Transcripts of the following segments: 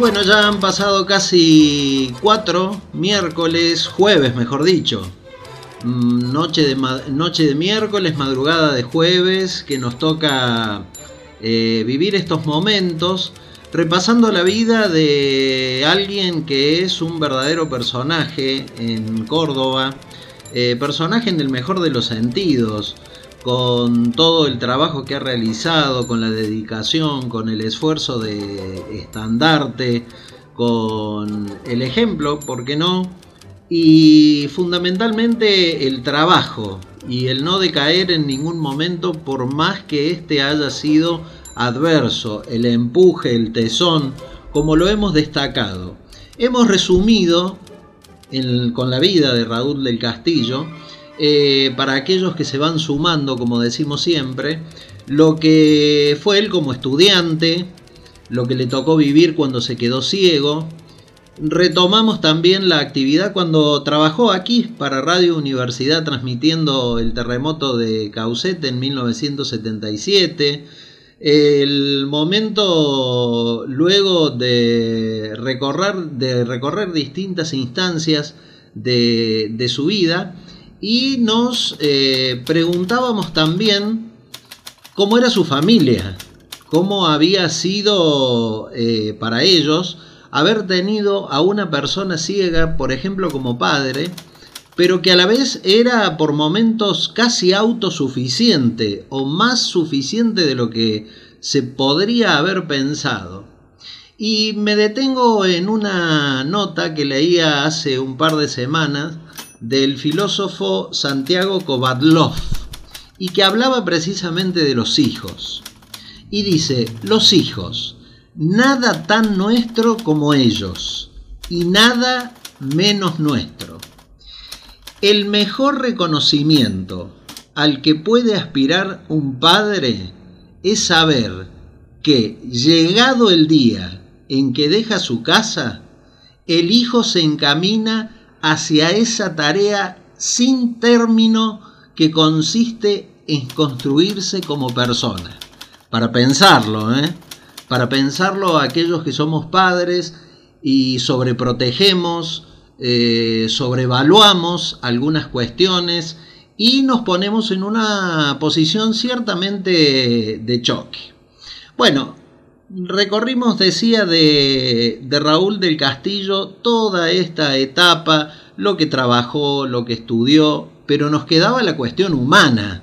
Bueno, ya han pasado casi cuatro miércoles, jueves mejor dicho. Mm, noche de, noche de miércoles, madrugada de jueves, que nos toca eh, vivir estos momentos repasando la vida de alguien que es un verdadero personaje en Córdoba, eh, personaje en el mejor de los sentidos, con todo el trabajo que ha realizado, con la dedicación, con el esfuerzo de estandarte, con el ejemplo, ¿por qué no? Y fundamentalmente el trabajo y el no decaer en ningún momento por más que este haya sido adverso, el empuje, el tesón, como lo hemos destacado. Hemos resumido con la vida de Raúl del Castillo eh, para aquellos que se van sumando, como decimos siempre, lo que fue él como estudiante, lo que le tocó vivir cuando se quedó ciego. Retomamos también la actividad cuando trabajó aquí para Radio Universidad transmitiendo el terremoto de Caucete en 1977. El momento luego de recorrer, distintas instancias de su vida y nos eh, preguntábamos también cómo era su familia, cómo había sido eh, para ellos haber tenido a una persona ciega, por ejemplo, como padre, pero que a la vez era por momentos casi autosuficiente o más suficiente de lo que se podría haber pensado. Y me detengo en una nota que leía hace un par de semanas del filósofo Santiago Kovadlov y que hablaba precisamente de los hijos. Y dice, los hijos, nada tan nuestro como ellos y nada menos nuestro. El mejor reconocimiento al que puede aspirar un padre es saber que, llegado el día en que deja su casa, el hijo se encamina hacia esa tarea sin término que consiste en construirse como persona. Para pensarlo, ¿eh? Para pensarlo aquellos que somos padres y sobreprotegemos, eh, sobrevaluamos algunas cuestiones y nos ponemos en una posición ciertamente de choque. Bueno, recorrimos, decía, de, Raúl del Castillo toda esta etapa, lo que trabajó, lo que estudió, pero nos quedaba la cuestión humana,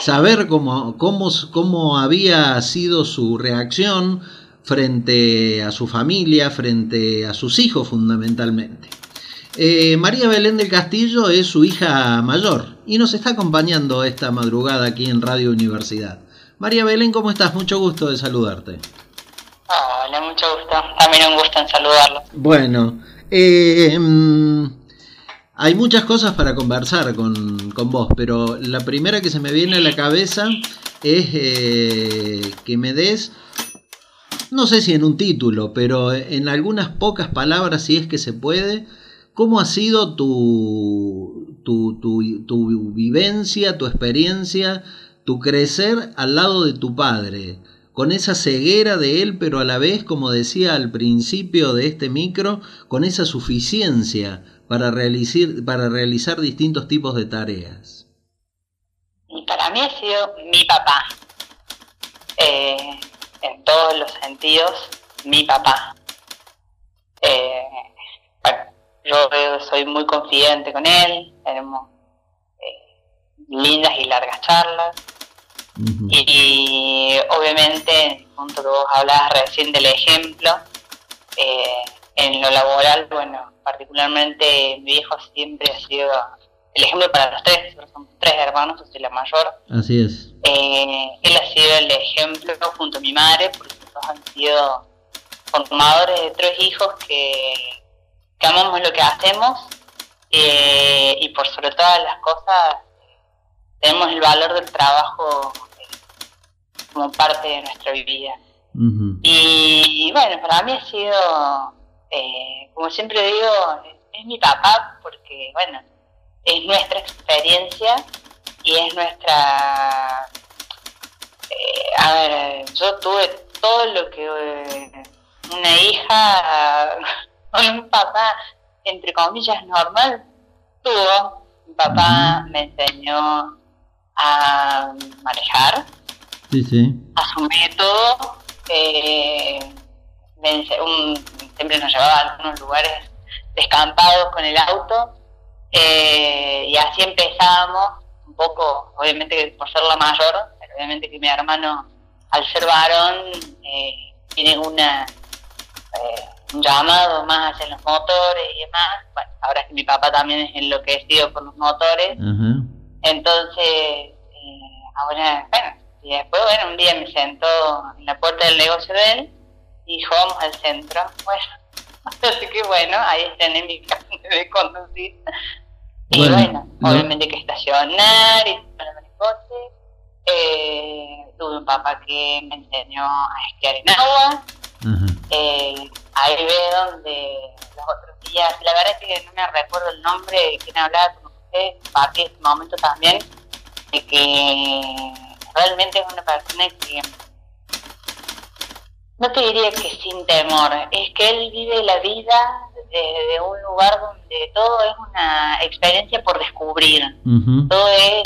saber cómo, cómo, cómo había sido su reacción frente a su familia, frente a sus hijos fundamentalmente. Eh, María Belén del Castillo es su hija mayor y nos está acompañando esta madrugada aquí en Radio Universidad. María Belén, ¿cómo estás? Mucho gusto de saludarte. Hola, mucho gusto. También un gusto en saludarlo. Bueno, eh, mm, hay muchas cosas para conversar con, vos, pero la primera que se me viene a la cabeza es eh, que me des, no sé si en un título, pero en algunas pocas palabras, si es que se puede, cómo ha sido tu, tu, tu, tu vivencia, tu experiencia, tu crecer al lado de tu padre con esa ceguera de él, pero a la vez, como decía al principio de este micro, con esa suficiencia para realizar, para realizar distintos tipos de tareas? Y para mí ha sido mi papá, eh, en todos los sentidos, mi papá. Eh, yo soy muy confidente con él, tenemos eh, lindas y largas charlas y obviamente, en el punto que vos hablabas recién del ejemplo, eh, en lo laboral, bueno, particularmente mi viejo siempre ha sido el ejemplo para los tres, somos tres hermanos, yo soy la mayor. Así es. Eh, él ha sido el ejemplo junto a mi madre, porque todos han sido formadores de tres hijos que, que amamos lo que hacemos eh, y por sobre todas las cosas tenemos el valor del trabajo como parte de nuestra vida. y, bueno, para mí ha sido, eh, como siempre digo, es, mi papá porque, bueno, es nuestra experiencia y es nuestra... Eh, a ver, yo tuve todo lo que una hija con un papá, entre comillas, normal, tuvo. Mi papá me enseñó a manejar, sí, sí. a su método. Eh, siempre nos llevaba a algunos lugares descampados con el auto. Eh, y así empezábamos, un poco, obviamente por ser la mayor, pero obviamente que mi hermano, al ser varón, eh, tiene una eh, un llamado más hacia los motores y demás. Bueno, ahora que mi papá también es enloquecido por los motores. Entonces, ahora, bueno, y después, bueno, un día me sentó en la puerta del negocio de él y dijo, vamos al centro. Bueno, así que bueno, ahí en mi casa de conducir. Y bueno, obviamente que estacionar y para el coche. Eh, tuve un papá que me enseñó a esquiar en agua. Eh, ahí ve donde los otros días, la verdad es que no me recuerdo el nombre de quien hablaba con usted, en ese momento también, de que realmente es una persona que no te diría que sin temor, es que él vive la vida desde un lugar donde todo es una experiencia por descubrir, todo es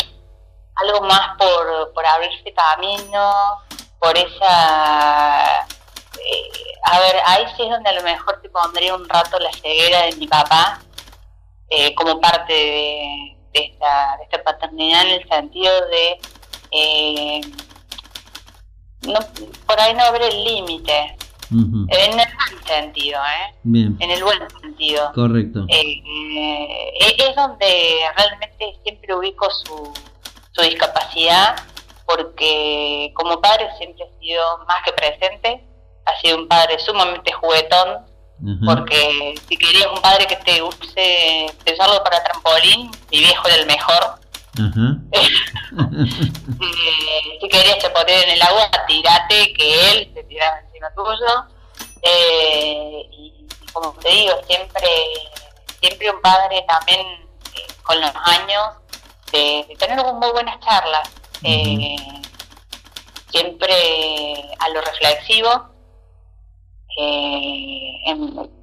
algo más por, por abrirse camino, por esa eh, a ver, ahí sí es donde a lo mejor te pondría un rato la ceguera de mi papá eh, como parte de, esta, de esta paternidad en el sentido de eh, no, por ahí no haber el límite. En el buen sentido, ¿eh? En el buen sentido. Correcto. es donde realmente siempre ubico su, su discapacidad, porque como padre siempre ha sido más que presente, ha sido un padre sumamente juguetón, porque si querías un padre que te use, te usarlo para trampolín, mi viejo era el mejor. Eh, si querías chapotear en el agua, tirate, que él se tiraba encima tuyo. Eh, y, como te digo, siempre, siempre un padre también eh, con los años de, tener muy buenas charlas. siempre a lo reflexivo eh,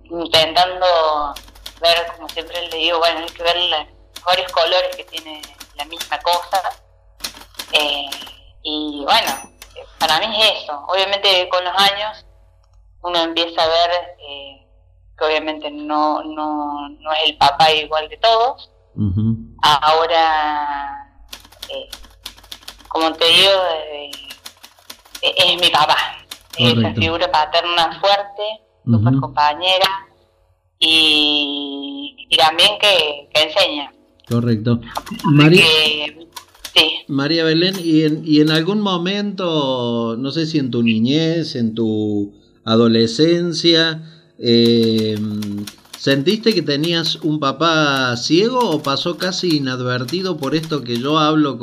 intentando ver, como siempre le digo, bueno, hay que ver los varios colores que tiene la misma cosa. Eh, y bueno, para mí es eso. Obviamente con los años uno empieza a ver eh, que obviamente no, no, no es el papá igual de todos. Ahora, eh, como te digo, es mi papá esa figura paterna fuerte, super compañera y, también que, enseña. Correcto. María, María Belén, ¿y en, ¿y en algún momento, no sé si en tu niñez, en tu adolescencia, eh, ¿Sentiste que tenías un papá ciego o pasó casi inadvertido por esto que yo hablo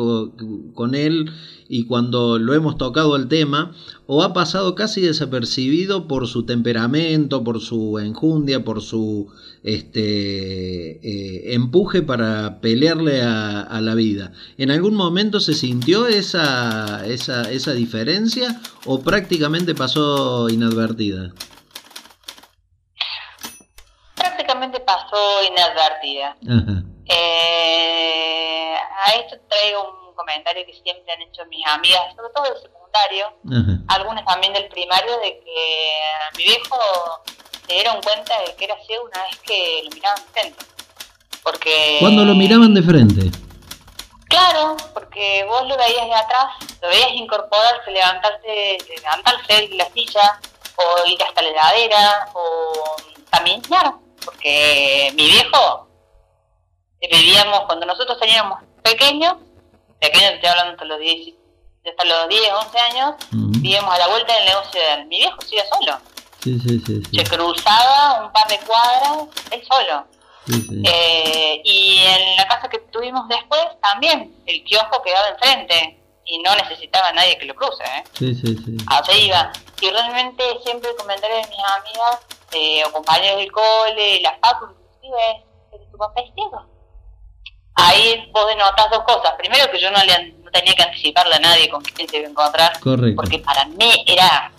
con, él y cuando lo hemos tocado el tema? ¿O ha pasado casi desapercibido por su temperamento, por su enjundia, por su este, eh, empuje para pelearle a, la vida? ¿En algún momento se sintió esa, esa, esa diferencia o prácticamente pasó inadvertida? pasó inadvertida. Eh, a esto traigo un comentario que siempre han hecho mis amigas, sobre todo del secundario, algunas también del primario, de que mi viejo se dieron cuenta de que era ciego una vez que lo miraban de frente. Porque... ¿Cuándo lo miraban de frente? Claro, porque vos lo veías de atrás, lo veías incorporarse, levantarse, levantarse de la silla, o ir hasta la heladera, o caminar porque mi viejo vivíamos cuando nosotros teníamos pequeños, pequeños estoy hablando hasta los 10, hasta los 10, 11 años, vivíamos a la vuelta del negocio de él. Mi viejo sigue solo. Sí, sí, sí, Se cruzaba un par de cuadras, él solo. Eh, y en la casa que tuvimos después también, el kiosco quedaba enfrente y no necesitaba nadie que lo cruce. ¿eh? Sí, sí, sí. Así iba. Y realmente siempre el comentario de mis amigas eh, o compañeros del cole, la facu, inclusive, es tu papá es ciego. Ahí vos denotas dos cosas. Primero que yo no, le, no tenía que anticiparle a nadie con quién se iba a encontrar. Correcto. Porque para mí era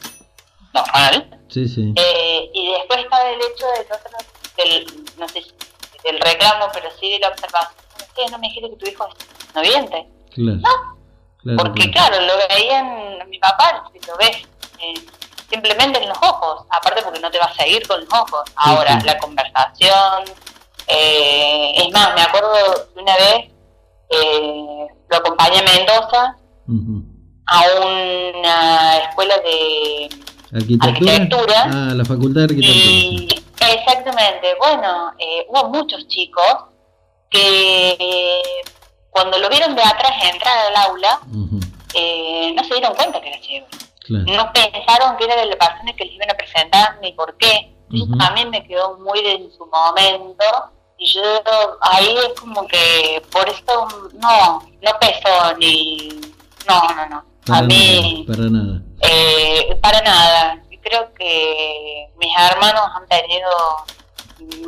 normal. Sí, sí. Eh, y después está el hecho otro, del, no sé, del reclamo, pero sí de la observación. Ustedes no me dijiste que tu hijo es noviente. Claro. No, porque claro, lo veían mi papá, si lo ves eh, simplemente en los ojos, aparte porque no te vas a ir con los ojos. Ahora, la conversación, eh, es más, me acuerdo de una vez, eh, lo acompañé a Mendoza a una escuela de arquitectura. Ah, la facultad de arquitectura. exactamente, bueno, eh, hubo muchos chicos que cuando lo vieron de atrás entrar al aula, eh, no se dieron cuenta que era ciego. No pensaron que era de las personas que les iban a presentar ni por qué. A mí me quedó muy de en su momento y yo ahí es como que por eso no, no pesó ni... No, no, no. Para a mí... Nada, para nada. Eh, para nada. Creo que mis hermanos han tenido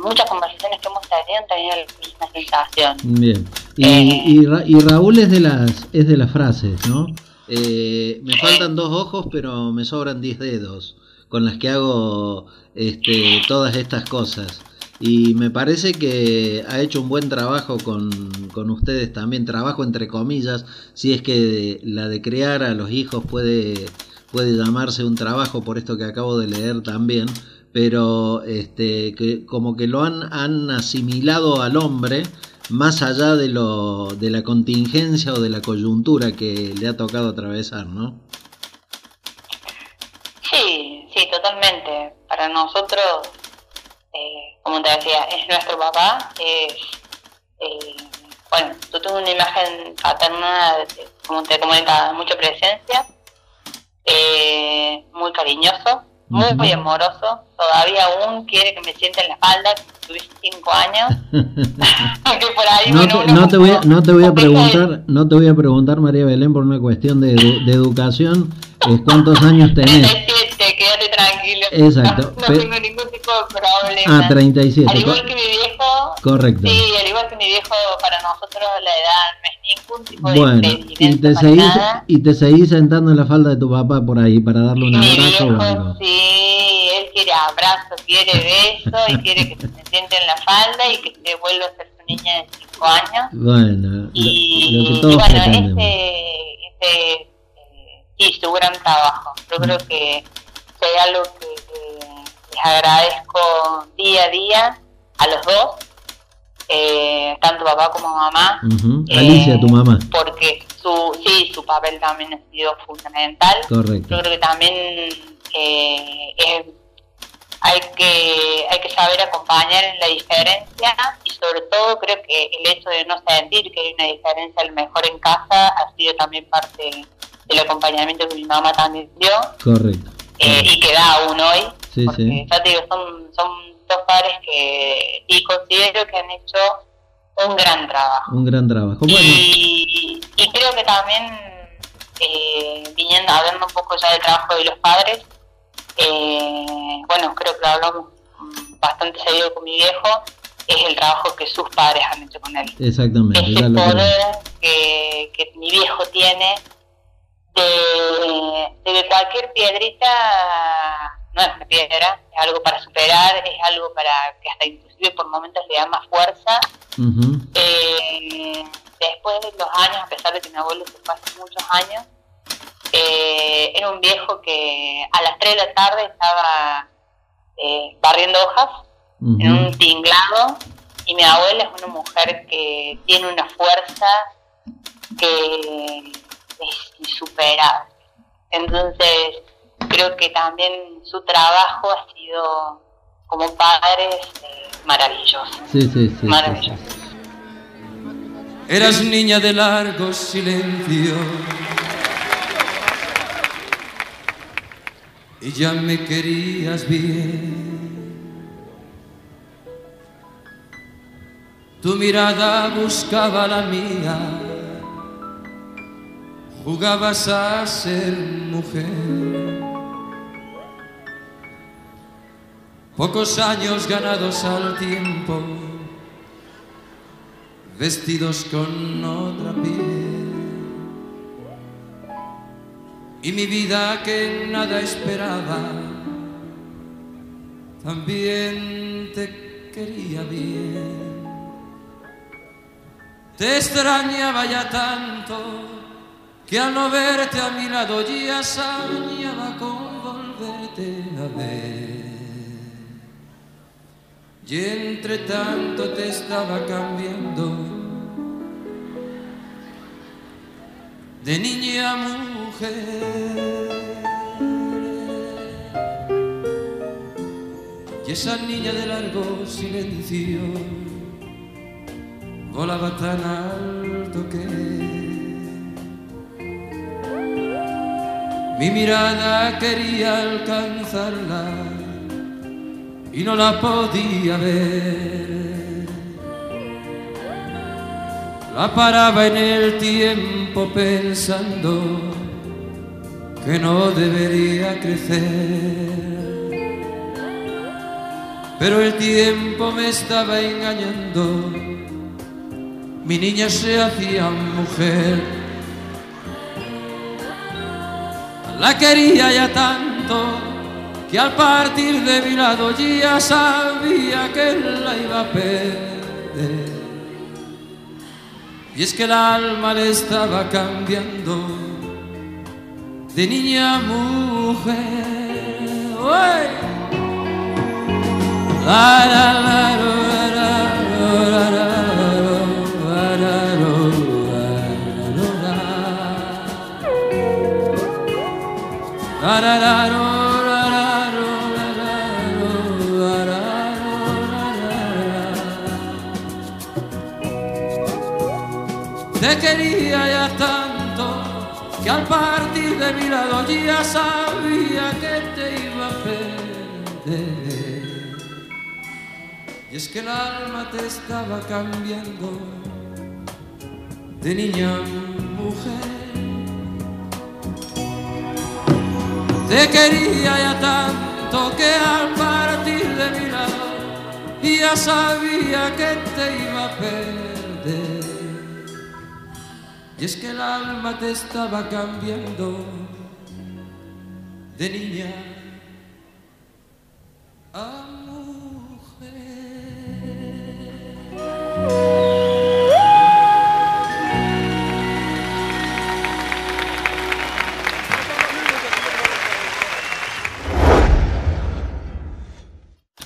muchas conversaciones que hemos tenido han tenido la misma sensación. Bien. Y, eh, y, Raúl es de las es de las frases, ¿no? Eh, me faltan dos ojos, pero me sobran diez dedos con las que hago este, todas estas cosas. Y me parece que ha hecho un buen trabajo con, con, ustedes también, trabajo entre comillas, si es que la de crear a los hijos puede, puede llamarse un trabajo por esto que acabo de leer también, pero este, que como que lo han, han asimilado al hombre más allá de, lo, de la contingencia o de la coyuntura que le ha tocado atravesar, ¿no? Sí, sí, totalmente. Para nosotros, eh, como te decía, es nuestro papá, es, eh, bueno, tú tienes una imagen paterna, como te comunica, mucha presencia, eh, muy cariñoso, muy, muy amoroso, todavía aún quiere que me siente en la falda, tuviste cinco años. no, te, voy a, no te voy a preguntar, no te voy a preguntar María Belén por una cuestión de, de, educación, ¿cuántos años tenés? 37, quédate tranquilo. Exacto. No, tengo ningún tipo de problema. Ah, 37. Al igual que mi viejo. Correcto. Sí, al igual que mi viejo, para nosotros la edad no es ningún tipo bueno, de y te seguís y te seguís sentando en la falda de tu papá por ahí para darle un abrazo o algo. Sí, él quiere abrazo, quiere beso y quiere que se siente en la falda y que se vuelva a ser su niña de 5 años. Bueno, y, lo, que todos bueno, ese, ese sí, su gran trabajo. Yo creo que es algo que les agradezco día a día a los dos, eh, tanto papá como mamá. Alicia, tu mamá. Porque su, sí, su papel también ha sido fundamental. Correcto. Yo creo que también eh, es hay que, hay que saber acompañar en la diferencia y sobre todo creo que el hecho de no sentir que hay una diferencia a lo mejor en casa ha sido también parte del acompañamiento que mi mamá también dio. Correcto. Eh, y que da aún hoy. Sí, porque sí. ya te digo, son, son dos padres que y considero que han hecho un gran trabajo. Un gran trabajo. Y, y creo que también, eh, viniendo verme un poco ya del trabajo de los padres, eh, bueno, creo que lo hablamos bastante seguido con mi viejo, es el trabajo que sus padres han hecho con él. Exactamente. Ese poder que, que, mi viejo tiene de, de, cualquier piedrita no es una piedra, es algo para superar, es algo para que hasta inclusive por momentos le da más fuerza. eh, después de los años, a pesar de que mi abuelo se fue hace muchos años, eh, era un viejo que a las 3 de la tarde estaba eh, barriendo hojas en un tinglado y mi abuela es una mujer que tiene una fuerza que es insuperable. Entonces, creo que también su trabajo ha sido como padres eh, maravilloso. Sí, sí, sí. Maravilloso. Eras niña de largo silencio y ya me querías bien. Tu mirada buscaba la mía, jugabas a ser mujer. Pocos años ganados al tiempo, vestidos con otra piel y mi vida que nada esperaba también te quería bien. Te extrañaba ya tanto que al no verte a mi lado ya soñaba con volverte a ver. Y entre tanto te estaba cambiando de niña a mujer. Y esa niña de largo silencio volaba tan alto que mi mirada quería alcanzarla y no la podía ver. La paraba en el tiempo pensando que no debería crecer. Pero el tiempo me estaba engañando, mi niña se hacía mujer. La quería ya tanto que al partir de mi lado ya sabía que la iba a perder. Y es que el alma le estaba cambiando de niña a mujer. De mi lado ya sabía que te iba a perder. Y es que el alma te estaba cambiando de niña a mujer. Te quería ya tanto que al partir de mi lado ya sabía que te iba a perder. Y es que el alma te estaba cambiando de niña a mujer.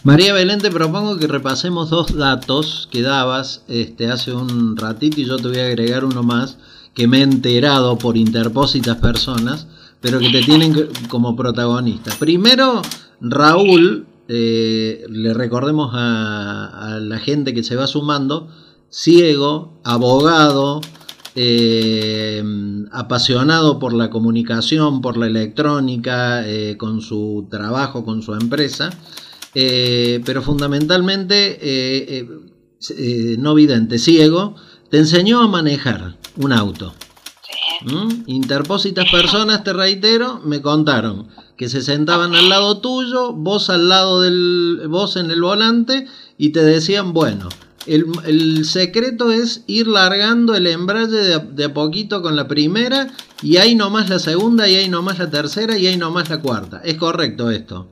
María Belén, te propongo que repasemos dos datos que dabas este, hace un ratito y yo te voy a agregar uno más que me he enterado por interpósitas personas, pero que te tienen como protagonista. Primero, Raúl, eh, le recordemos a, a la gente que se va sumando, ciego, abogado, eh, apasionado por la comunicación, por la electrónica, eh, con su trabajo, con su empresa, pero fundamentalmente no vidente, ciego, te enseñó a manejar un auto. ¿Mm? Interpósitas personas, te reitero, me contaron que se sentaban al lado tuyo, vos al lado del, vos en el volante y te decían, bueno, el, el secreto es ir largando el embrague de a, de a poquito con la primera y ahí nomás la segunda y ahí nomás la tercera y ahí nomás la cuarta. ¿Es correcto esto?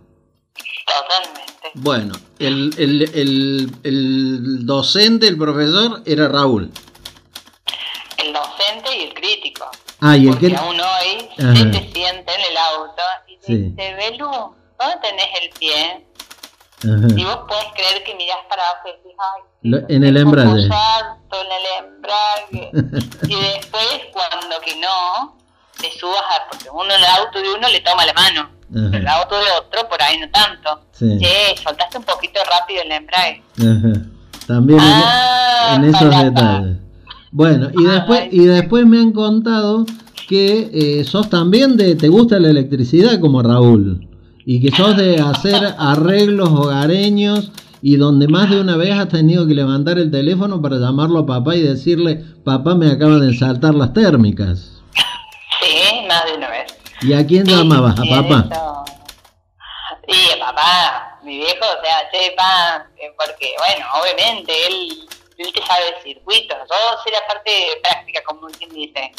Totalmente. Bueno, el, el- el- el docente, el profesor era Raúl. El docente y el crítico. Ah, y el Porque que... aún hoy Ajá. se te sienta en el auto y te Sí. dice, Belú, ¿dónde tenés el pie? Ajá. Y vos podés creer que mirás para abajo y decís, ay, Lo- en el embrague. alto en el embrague. y después, cuando que no, te subas a, porque uno en el auto de uno le toma la mano, Ajá. pero el auto de otro por ahí no tanto. Sí. Che, soltaste un poquito rápido el embrague. Ajá. También en- Ah, en, esos detalles. Bueno, y Ah, después, y después me han contado que eh, sos también de, te gusta la electricidad como Raúl, y que sos de hacer arreglos hogareños y donde más de una vez has tenido que levantar el teléfono para llamarlo a papá y decirle, papá me acaban de saltar las térmicas. Sí, más de una vez. ¿Y a quién Sí, llamabas? ¿A sí, papá? eso. Sí, a papá, mi viejo, o sea, che, pa, eh, porque, bueno, obviamente él él te sabe circuitos, yo sé la parte práctica, como quien dice,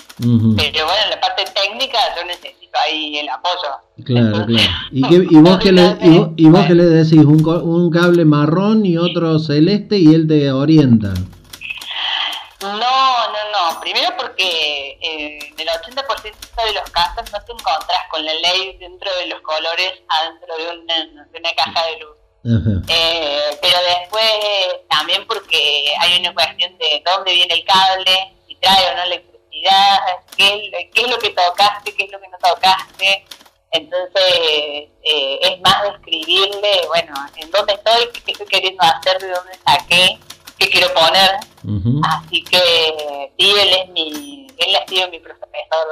pero bueno, en la parte técnica yo necesito ahí el apoyo. Claro, claro. ¿Y, qué- y vos, qué le, y, vos, y vos qué le decís? Un, un cable marrón y otro celeste y él te orienta. No, no, no. Primero porque eh, en el 80% de los casos no te encontrás con la ley dentro de los colores adentro de una, de una caja de luz. Eh, pero después también porque hay una cuestión de dónde viene el cable, si trae o no electricidad, qué es lo que tocaste, qué es lo que no tocaste. Entonces eh, es más describirle, bueno, en dónde estoy, qué estoy queriendo hacer, de dónde saqué, quiero poner. Así que sí, él es mi, él ha sido mi profesor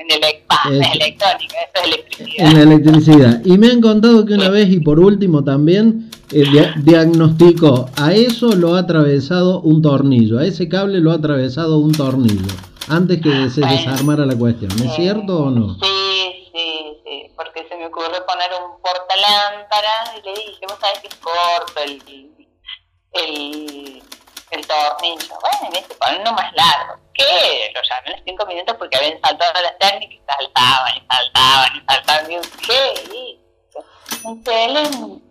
en, elec- ah, en Es- electrónica, eso es electricidad. En la electricidad. Y me han contado que una vez, y por último también, eh, dia- diagnosticó, a eso lo ha atravesado un tornillo, a ese cable lo ha atravesado un tornillo, antes que se Bueno. desarmara la cuestión. ¿Es Eh, cierto o no? Sí, sí, sí, porque se me ocurrió poner un portalámpara y le dije, vos sabés que es corto el, el, el tornillo. Bueno, y me dice, uno más largo. ¿Qué? Lo llamé a los cinco minutos porque habían saltado las técnicas y saltaban y saltaban y saltaban. Y ¿qué dice,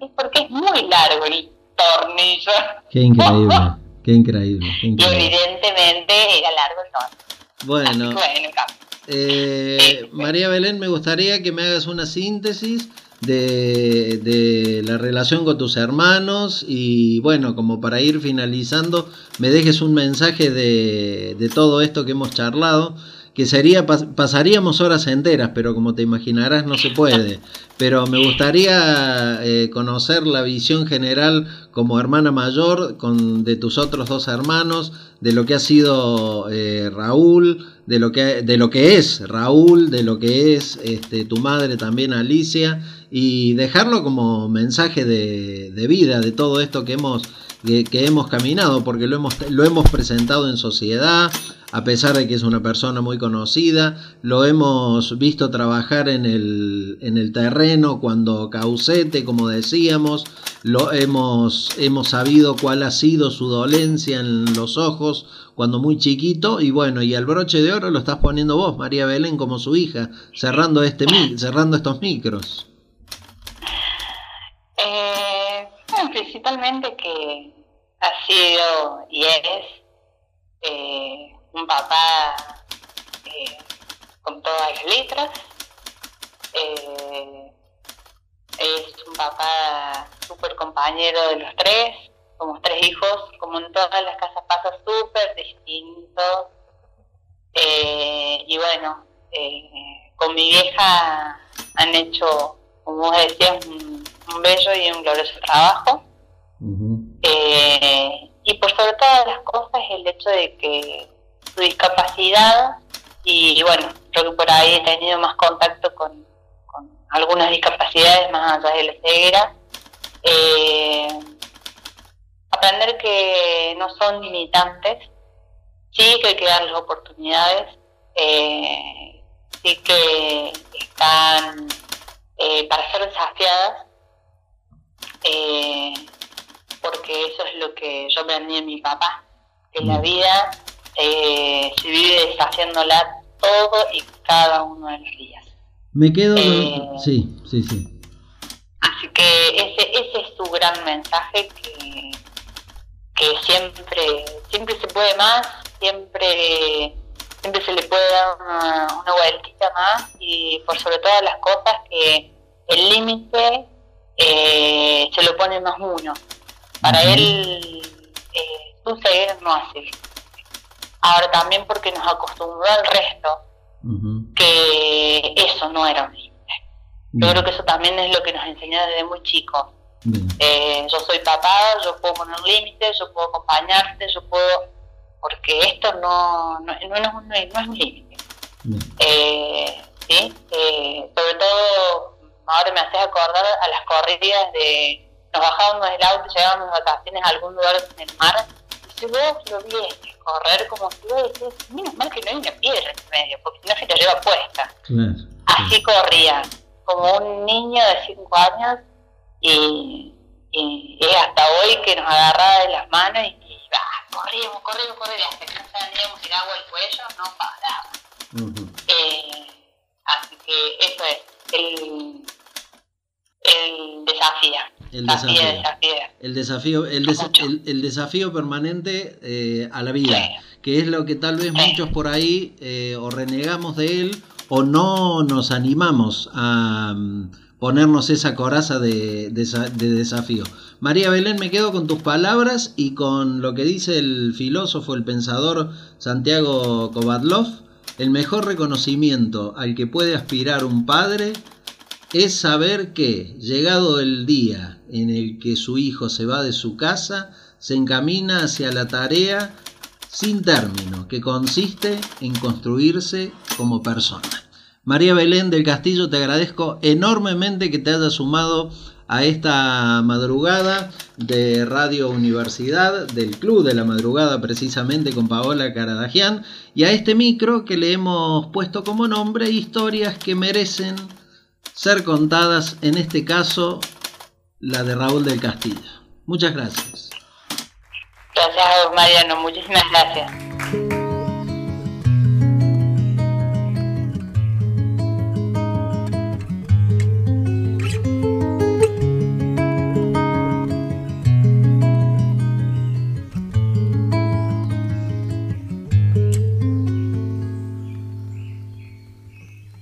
es porque es muy largo el tornillo. Qué increíble, qué increíble, qué Y evidentemente era largo el tornillo. Bueno. Eh, María Belén, me gustaría que me hagas una síntesis de, de la relación con tus hermanos y bueno, como para ir finalizando, me dejes un mensaje de, de todo esto que hemos charlado, que sería, pas- pasaríamos horas enteras, pero como te imaginarás no se puede. Pero me gustaría eh, conocer la visión general como hermana mayor con, de tus otros dos hermanos, de lo que ha sido eh, Raúl, de lo que de lo que es Raúl, de lo que es este, tu madre también Alicia y dejarlo como mensaje de, vida de todo esto que hemos que, hemos caminado porque lo hemos lo hemos presentado en sociedad a pesar de que es una persona muy conocida, lo hemos visto trabajar en el, en el terreno cuando caucete, como decíamos, lo hemos, hemos sabido cuál ha sido su dolencia en los ojos cuando muy chiquito y bueno, y el broche de oro lo estás poniendo vos, María Belén, como su hija, cerrando, este, cerrando estos micros. Eh, bueno, principalmente que ha sido y es eh, un papá eh, con todas las letras. Es un papá súper compañero de los tres. Somos tres hijos, como en todas las casas pasa súper distintos. Y bueno, con mi vieja han hecho, como vos decías, un, un bello y un glorioso trabajo. Eh, y por sobre todas las cosas el hecho de que su discapacidad, y bueno, creo que por ahí he tenido más contacto con, con algunas discapacidades más allá de la ceguera, eh, aprender que no son limitantes, sí que hay que darles oportunidades, eh, sí que están eh, para ser desafiadas, eh, porque eso es lo que yo aprendí de mi papá, que la Mm. vida eh, se vive desafiándola todo y cada uno de los días. Me quedo con... Sí, sí, sí. Así que ese, ese es su gran mensaje que, que siempre, siempre se puede más, siempre, siempre se le puede dar una, una vueltita más y por sobre todas las cosas que el límite eh, se lo pone más uno. Para él eh, su ceguera no hace. Ahora también porque nos acostumbró al resto que eso no era un límite. Yo creo que eso también es lo que nos enseñó desde muy chicos. bien. Eh, yo soy papá, yo puedo poner límites, yo puedo acompañarte, yo puedo... Porque esto no, no, no es, un, no es un límite. Eh, ¿sí? Eh, sobre todo, ahora me haces acordar a las corridas de... Nos bajábamos del auto y llegábamos de vacaciones a algún lugar en el mar. Y si vos lo vieses correr como si vos decís, menos mal que no hay una piedra en medio, porque si no se te lleva puesta Claro. así corría, como un niño de 5 años y, y es hasta hoy que nos agarraba de las manos y, y corríamos, corríamos, corríamos, hasta que no teníamos el agua al cuello, no paraba. eh, así que eso es, el, el desafío. El desafío. El desafío, el, el, desafío permanente eh, a la vida, que es lo que tal vez muchos por ahí eh, o renegamos de él o no nos animamos a mm, ponernos esa coraza de, desafío. María Belén, me quedo con tus palabras y con lo que dice el filósofo, el pensador Santiago Kovadlov. El mejor reconocimiento al que puede aspirar un padre es saber que, llegado el día en el que su hijo se va de su casa, se encamina hacia la tarea sin término, que consiste en construirse como persona. María Belén del Castillo, te agradezco enormemente que te hayas sumado a esta madrugada de Radio Universidad, del Club de la Madrugada precisamente con Paola Caradagian, y a este micro que le hemos puesto como nombre Historias que merecen ser contadas, en este caso la de Raúl del Castillo. Muchas gracias. Gracias, Mariano. Muchísimas gracias.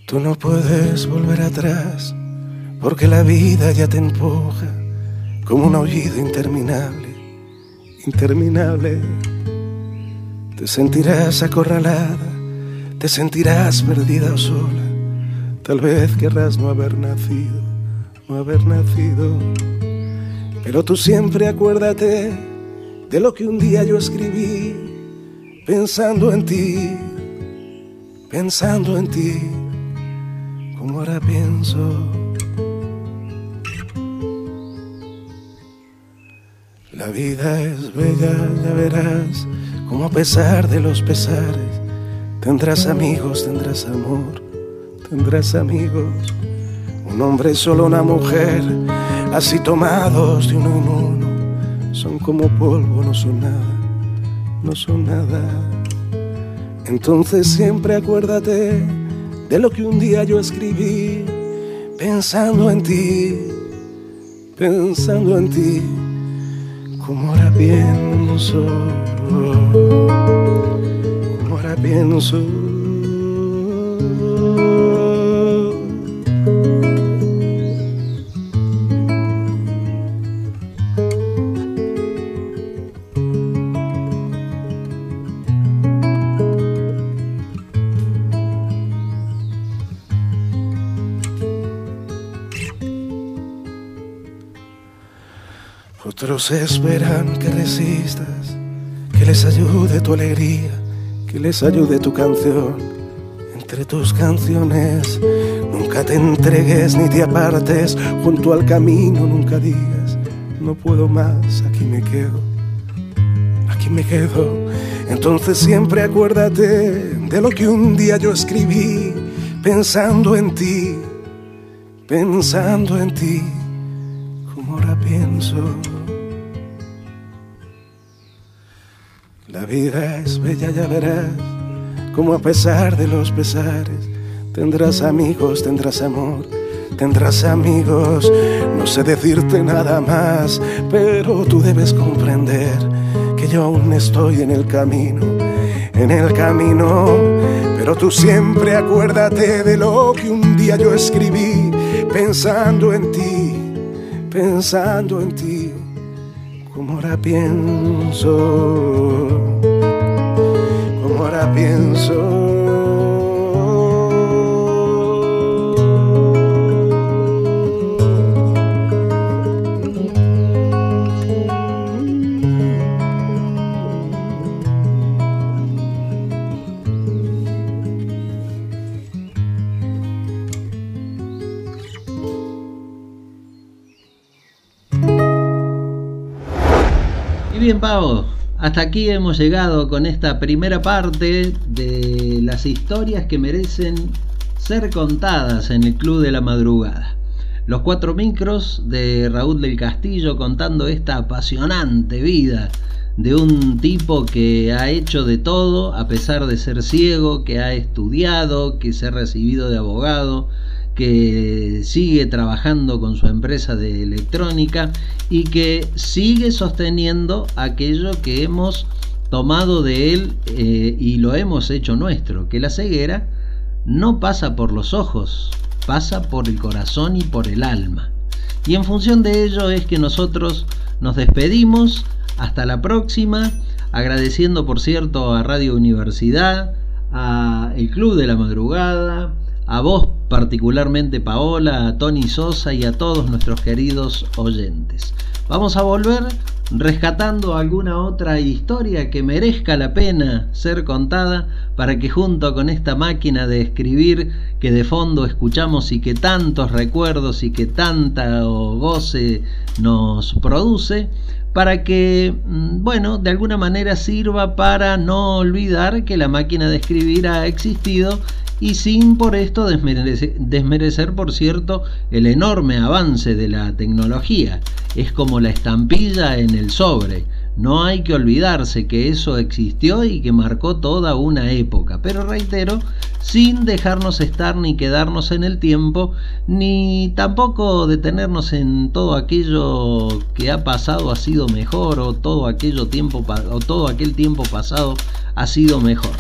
Tú no puedes volver atrás porque la vida ya te empuja como un aullido interminable, interminable. Te sentirás acorralada, te sentirás perdida o sola. Tal vez querrás no haber nacido, no haber nacido. Pero tú siempre acuérdate de lo que un día yo escribí, pensando en ti, pensando en ti como ahora pienso. La vida es bella, ya verás, como a pesar de los pesares, tendrás amigos, tendrás amor, tendrás amigos. Un hombre solo una mujer, así tomados de uno en uno, son como polvo, no son nada, no son nada. Entonces siempre acuérdate de lo que un día yo escribí, pensando en ti, pensando en ti, como ahora pienso, como ahora pienso. Otros esperan que resistas, que les ayude tu alegría, que les ayude tu canción. Entre tus canciones, nunca te entregues ni te apartes, junto al camino nunca digas, no puedo más, aquí me quedo, aquí me quedo. Entonces siempre acuérdate de lo que un día yo escribí, pensando en ti, pensando en ti, como ahora pienso. La vida es bella, ya verás, como a pesar de los pesares, tendrás amigos, tendrás amor, tendrás amigos. No sé decirte nada más, pero tú debes comprender que yo aún estoy en el camino, en el camino. Pero tú siempre acuérdate de lo que un día yo escribí, pensando en ti, pensando en ti como ahora pienso, como ahora pienso. Bien, Pavo. Hasta aquí hemos llegado con esta primera parte de las historias que merecen ser contadas en el Club de la Madrugada. Los cuatro micros de Raúl del Castillo contando esta apasionante vida de un tipo que ha hecho de todo a pesar de ser ciego, que ha estudiado, que se ha recibido de abogado, que sigue trabajando con su empresa de electrónica y que sigue sosteniendo aquello que hemos tomado de él eh, y lo hemos hecho nuestro, que la ceguera no pasa por los ojos, pasa por el corazón y por el alma. Y en función de ello es que nosotros nos despedimos hasta la próxima, agradeciendo por cierto a Radio Universidad, a el Club de la Madrugada, a vos particularmente Paola, a Tony Sosa y a todos nuestros queridos oyentes. Vamos a volver rescatando alguna otra historia que merezca la pena ser contada para que junto con esta máquina de escribir que de fondo escuchamos y que tantos recuerdos y que tanta goce nos produce, para que, mm, bueno, de alguna manera sirva para no olvidar que la máquina de escribir ha existido y sin por esto desmerecer, por cierto, el enorme avance de la tecnología. Es como la estampilla en el sobre. No hay que olvidarse que eso existió y que marcó toda una época, pero reitero, sin dejarnos estar ni quedarnos en el tiempo, ni tampoco detenernos en todo aquello que ha pasado ha sido mejor o todo aquello tiempo o todo aquel tiempo pasado ha sido mejor.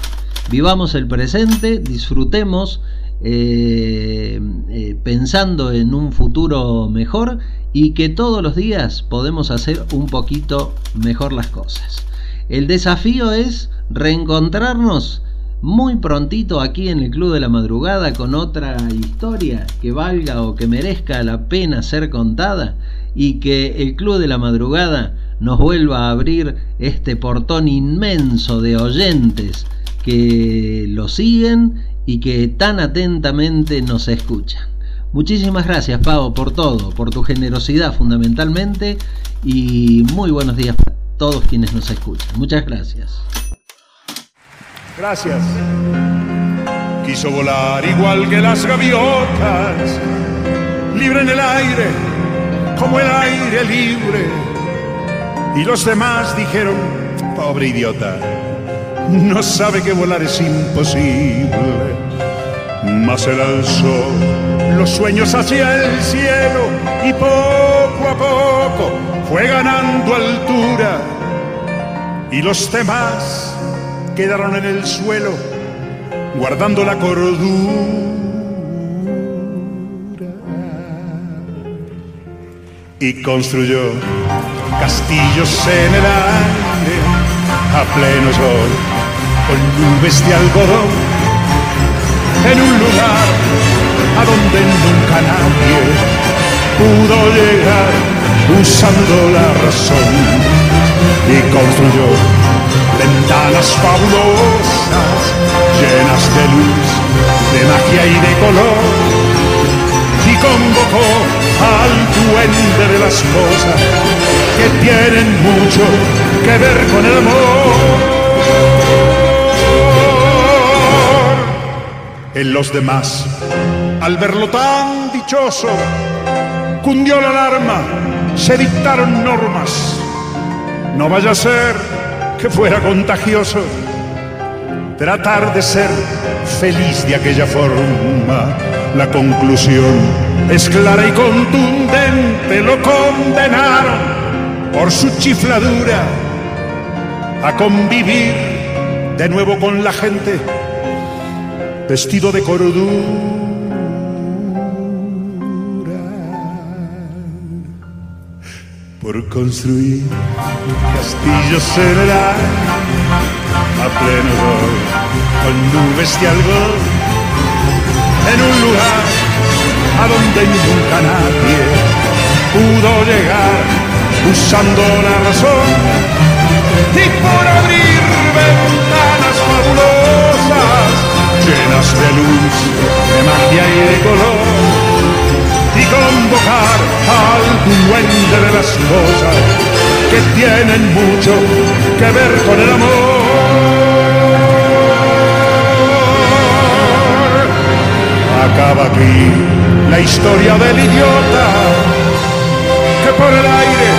Vivamos el presente, disfrutemos eh, eh, pensando en un futuro mejor y que todos los días podemos hacer un poquito mejor las cosas. El desafío es reencontrarnos muy prontito aquí en el Club de la Madrugada con otra historia que valga o que merezca la pena ser contada y que el Club de la Madrugada nos vuelva a abrir este portón inmenso de oyentes que lo siguen y que tan atentamente nos escuchan. Muchísimas gracias, Pavo, por todo, por tu generosidad fundamentalmente y muy buenos días para todos quienes nos escuchan. Muchas gracias. Gracias. Quiso volar igual que las gaviotas, libre en el aire, como el aire libre. Y los demás dijeron, pobre idiota no sabe que volar es imposible. Mas él alzó los sueños hacia el cielo y poco a poco fue ganando altura. Y los demás quedaron en el suelo guardando la cordura. Y construyó castillos en el aire a pleno sol con nubes de algodón en un lugar a donde nunca nadie pudo llegar usando la razón y construyó ventanas fabulosas llenas de luz, de magia y de color y convocó al duende de las cosas que tienen mucho que ver con el amor. En los demás. Al verlo tan dichoso, cundió la alarma, se dictaron normas. No vaya a ser que fuera contagioso tratar de ser feliz de aquella forma. La conclusión es clara y contundente, lo condenaron por su chifladura a convivir de nuevo con la gente vestido de cordura. Por construir castillos en el a pleno sol, con nubes de algodón, en un lugar a donde nunca nadie pudo llegar usando la razón y por abrir de luz, de magia y de color, y convocar al duende de las cosas que tienen mucho que ver con el amor. Acaba aquí la historia del idiota que por el aire,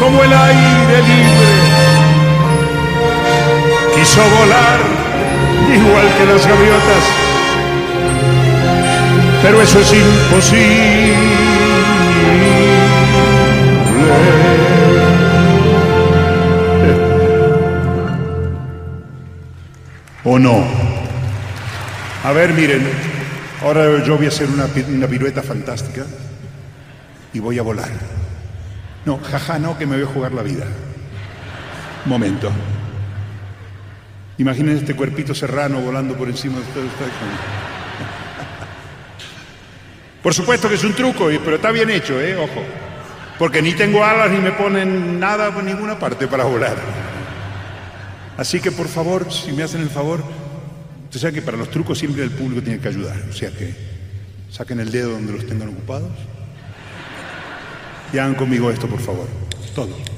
como el aire libre, quiso volar igual que las gaviotas, pero eso es imposible. ¿O no? A ver, miren, ahora yo voy a hacer una, una pirueta fantástica y voy a volar. No, jaja, no, que me voy a jugar la vida. Momento. Imaginen este cuerpito serrano volando por encima de ustedes. Por supuesto que es un truco, pero está bien hecho, ¿eh? Ojo. Porque ni tengo alas ni me ponen nada por ninguna parte para volar. Así que por favor, si me hacen el favor, usted sabe que para los trucos siempre el público tiene que ayudar. O sea que saquen el dedo donde los tengan ocupados y hagan conmigo esto, por favor. Todo.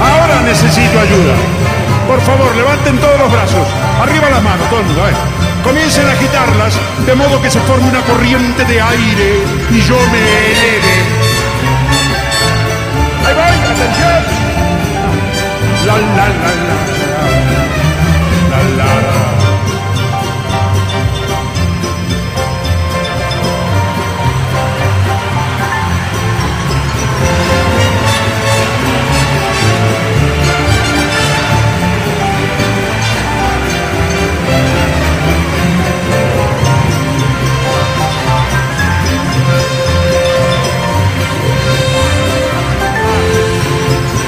Ahora necesito ayuda. Por favor, levanten todos los brazos. Arriba las manos, todo el mundo. a ver. Comiencen a agitarlas de modo que se forme una corriente de aire y yo me eleve. Ahí voy, atención. La la la. La